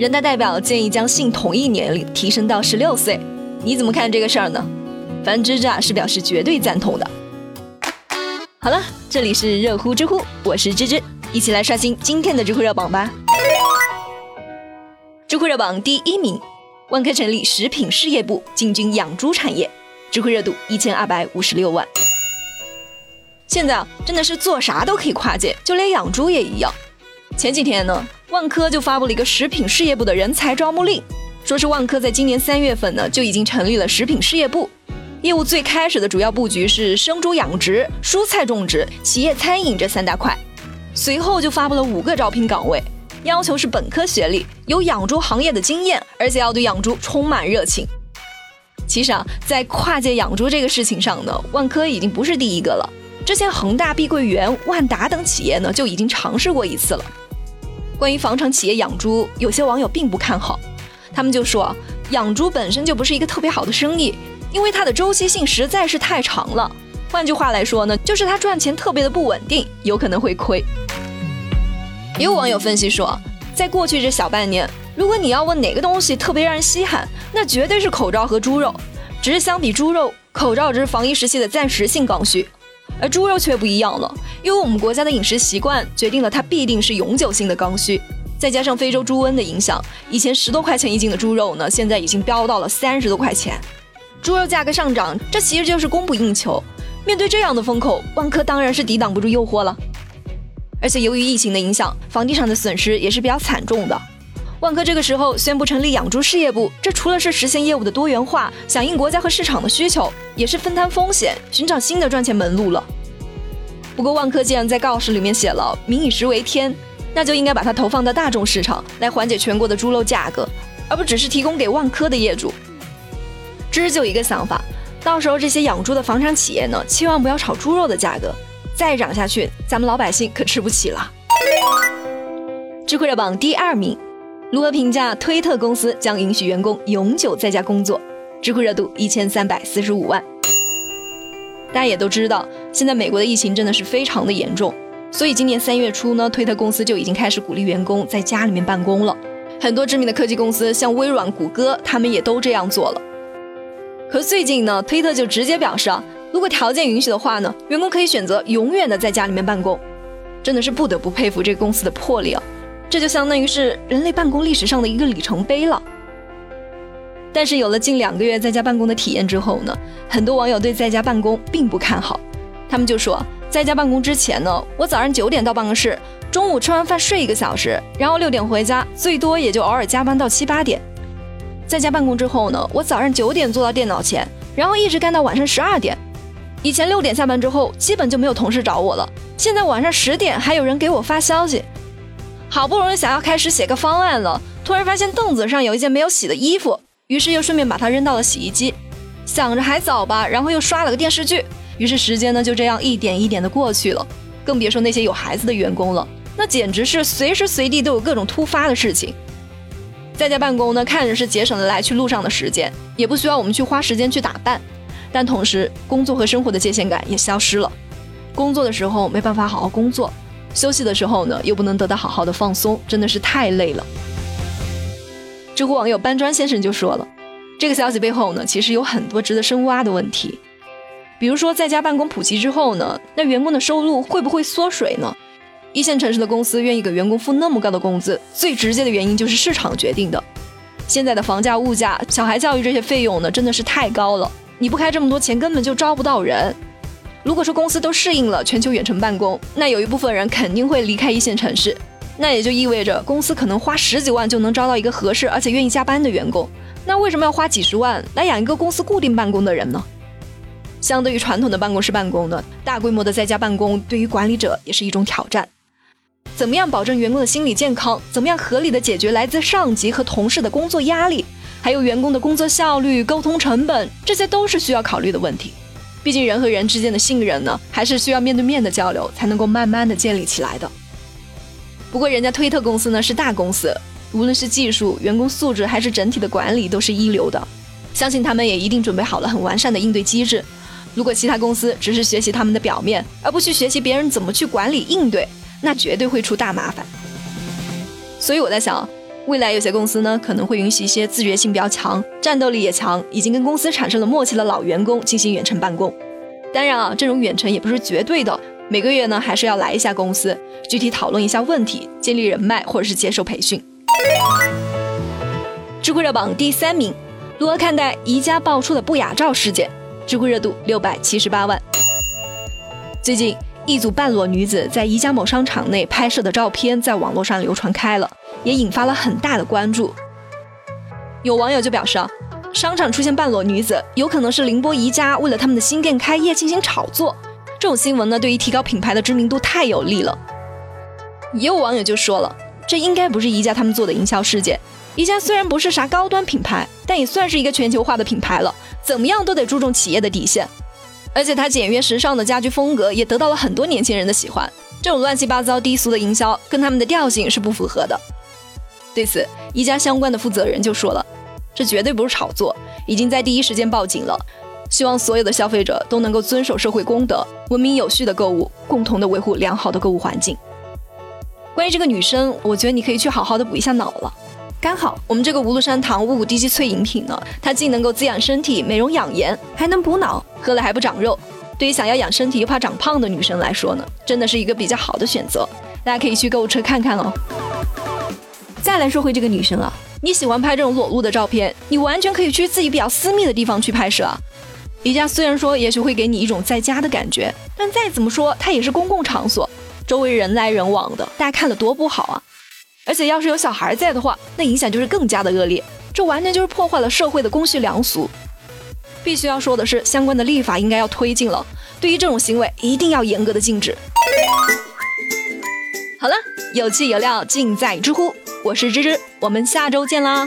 人大代表建议将性同意年龄提升到十六岁，你怎么看这个事儿呢？反正芝芝啊是表示绝对赞同的。好了，这里是热乎知乎，我是芝芝，一起来刷新今天的知乎热榜吧。知乎热榜第一名，万科成立食品事业部进军养猪产业，知乎热度一千二百五十六万。现在啊，真的是做啥都可以跨界，就连养猪也一样。前几天呢。万科就发布了一个食品事业部的人才招募令，说是万科在今年三月份呢就已经成立了食品事业部，业务最开始的主要布局是生猪养殖、蔬菜种植、企业餐饮这三大块，随后就发布了五个招聘岗位，要求是本科学历、有养猪行业的经验，而且要对养猪充满热情。其实啊，在跨界养猪这个事情上呢，万科已经不是第一个了，之前恒大、碧桂园、万达等企业呢就已经尝试过一次了。关于房产企业养猪，有些网友并不看好，他们就说养猪本身就不是一个特别好的生意，因为它的周期性实在是太长了。换句话来说呢，就是它赚钱特别的不稳定，有可能会亏。也有网友分析说，在过去这小半年，如果你要问哪个东西特别让人稀罕，那绝对是口罩和猪肉。只是相比猪肉，口罩只是防疫时期的暂时性刚需。而猪肉却不一样了，因为我们国家的饮食习惯决定了它必定是永久性的刚需，再加上非洲猪瘟的影响，以前十多块钱一斤的猪肉呢，现在已经飙到了三十多块钱。猪肉价格上涨，这其实就是供不应求。面对这样的风口，万科当然是抵挡不住诱惑了。而且由于疫情的影响，房地产的损失也是比较惨重的。万科这个时候宣布成立养猪事业部，这除了是实现业务的多元化，响应国家和市场的需求，也是分摊风险，寻找新的赚钱门路了。不过，万科既然在告示里面写了“民以食为天”，那就应该把它投放到大众市场，来缓解全国的猪肉价格，而不只是提供给万科的业主。芝就一个想法，到时候这些养猪的房产企业呢，千万不要炒猪肉的价格，再涨下去，咱们老百姓可吃不起了。智慧热榜第二名。如何评价推特公司将允许员工永久在家工作？知乎热度一千三百四十五万。大家也都知道，现在美国的疫情真的是非常的严重，所以今年三月初呢，推特公司就已经开始鼓励员工在家里面办公了。很多知名的科技公司，像微软、谷歌，他们也都这样做了。可最近呢，推特就直接表示啊，如果条件允许的话呢，员工可以选择永远的在家里面办公。真的是不得不佩服这个公司的魄力啊！这就相当于是人类办公历史上的一个里程碑了。但是有了近两个月在家办公的体验之后呢，很多网友对在家办公并不看好。他们就说，在家办公之前呢，我早上九点到办公室，中午吃完饭睡一个小时，然后六点回家，最多也就偶尔加班到七八点。在家办公之后呢，我早上九点坐到电脑前，然后一直干到晚上十二点。以前六点下班之后，基本就没有同事找我了，现在晚上十点还有人给我发消息。好不容易想要开始写个方案了，突然发现凳子上有一件没有洗的衣服，于是又顺便把它扔到了洗衣机。想着还早吧，然后又刷了个电视剧，于是时间呢就这样一点一点的过去了。更别说那些有孩子的员工了，那简直是随时随地都有各种突发的事情。在家办公呢，看着是节省了来去路上的时间，也不需要我们去花时间去打扮，但同时工作和生活的界限感也消失了。工作的时候没办法好好工作。休息的时候呢，又不能得到好好的放松，真的是太累了。知乎网友搬砖先生就说了，这个消息背后呢，其实有很多值得深挖的问题。比如说，在家办公普及之后呢，那员工的收入会不会缩水呢？一线城市的公司愿意给员工付那么高的工资，最直接的原因就是市场决定的。现在的房价、物价、小孩教育这些费用呢，真的是太高了，你不开这么多钱，根本就招不到人。如果说公司都适应了全球远程办公，那有一部分人肯定会离开一线城市，那也就意味着公司可能花十几万就能招到一个合适而且愿意加班的员工，那为什么要花几十万来养一个公司固定办公的人呢？相对于传统的办公室办公呢，大规模的在家办公对于管理者也是一种挑战。怎么样保证员工的心理健康？怎么样合理的解决来自上级和同事的工作压力？还有员工的工作效率、沟通成本，这些都是需要考虑的问题。毕竟人和人之间的信任呢，还是需要面对面的交流才能够慢慢的建立起来的。不过人家推特公司呢是大公司，无论是技术、员工素质还是整体的管理都是一流的，相信他们也一定准备好了很完善的应对机制。如果其他公司只是学习他们的表面，而不去学习别人怎么去管理应对，那绝对会出大麻烦。所以我在想，未来有些公司呢，可能会允许一些自觉性比较强、战斗力也强、已经跟公司产生了默契的老员工进行远程办公。当然啊，这种远程也不是绝对的，每个月呢还是要来一下公司，具体讨论一下问题，建立人脉或者是接受培训。知乎热榜第三名，如何看待宜家爆出的不雅照事件？知乎热度六百七十八万。最近，一组半裸女子在宜家某商场内拍摄的照片在网络上流传开了，也引发了很大的关注。有网友就表示啊，商场出现半裸女子，有可能是宁波宜家为了他们的新店开业进行炒作。这种新闻呢，对于提高品牌的知名度太有利了。也有网友就说了，这应该不是宜家他们做的营销事件。宜家虽然不是啥高端品牌，但也算是一个全球化的品牌了，怎么样都得注重企业的底线。而且它简约时尚的家居风格也得到了很多年轻人的喜欢。这种乱七八糟低俗的营销跟他们的调性是不符合的。对此，宜家相关的负责人就说了，这绝对不是炒作，已经在第一时间报警了。希望所有的消费者都能够遵守社会公德，文明有序的购物，共同的维护良好的购物环境。关于这个女生，我觉得你可以去好好的补一下脑了。刚好我们这个无氯山堂五谷低级萃饮品呢，它既能够滋养身体、美容养颜，还能补脑，喝了还不长肉。对于想要养身体又怕长胖的女生来说呢，真的是一个比较好的选择。大家可以去购物车看看哦。再来说回这个女生啊，你喜欢拍这种裸露的照片，你完全可以去自己比较私密的地方去拍摄啊。宜家虽然说也许会给你一种在家的感觉，但再怎么说它也是公共场所，周围人来人往的，大家看了多不好啊。而且要是有小孩在的话，那影响就是更加的恶劣。这完全就是破坏了社会的公序良俗。必须要说的是，相关的立法应该要推进了，对于这种行为一定要严格的禁止。好了，有气有料尽在知乎，我是芝芝，我们下周见啦。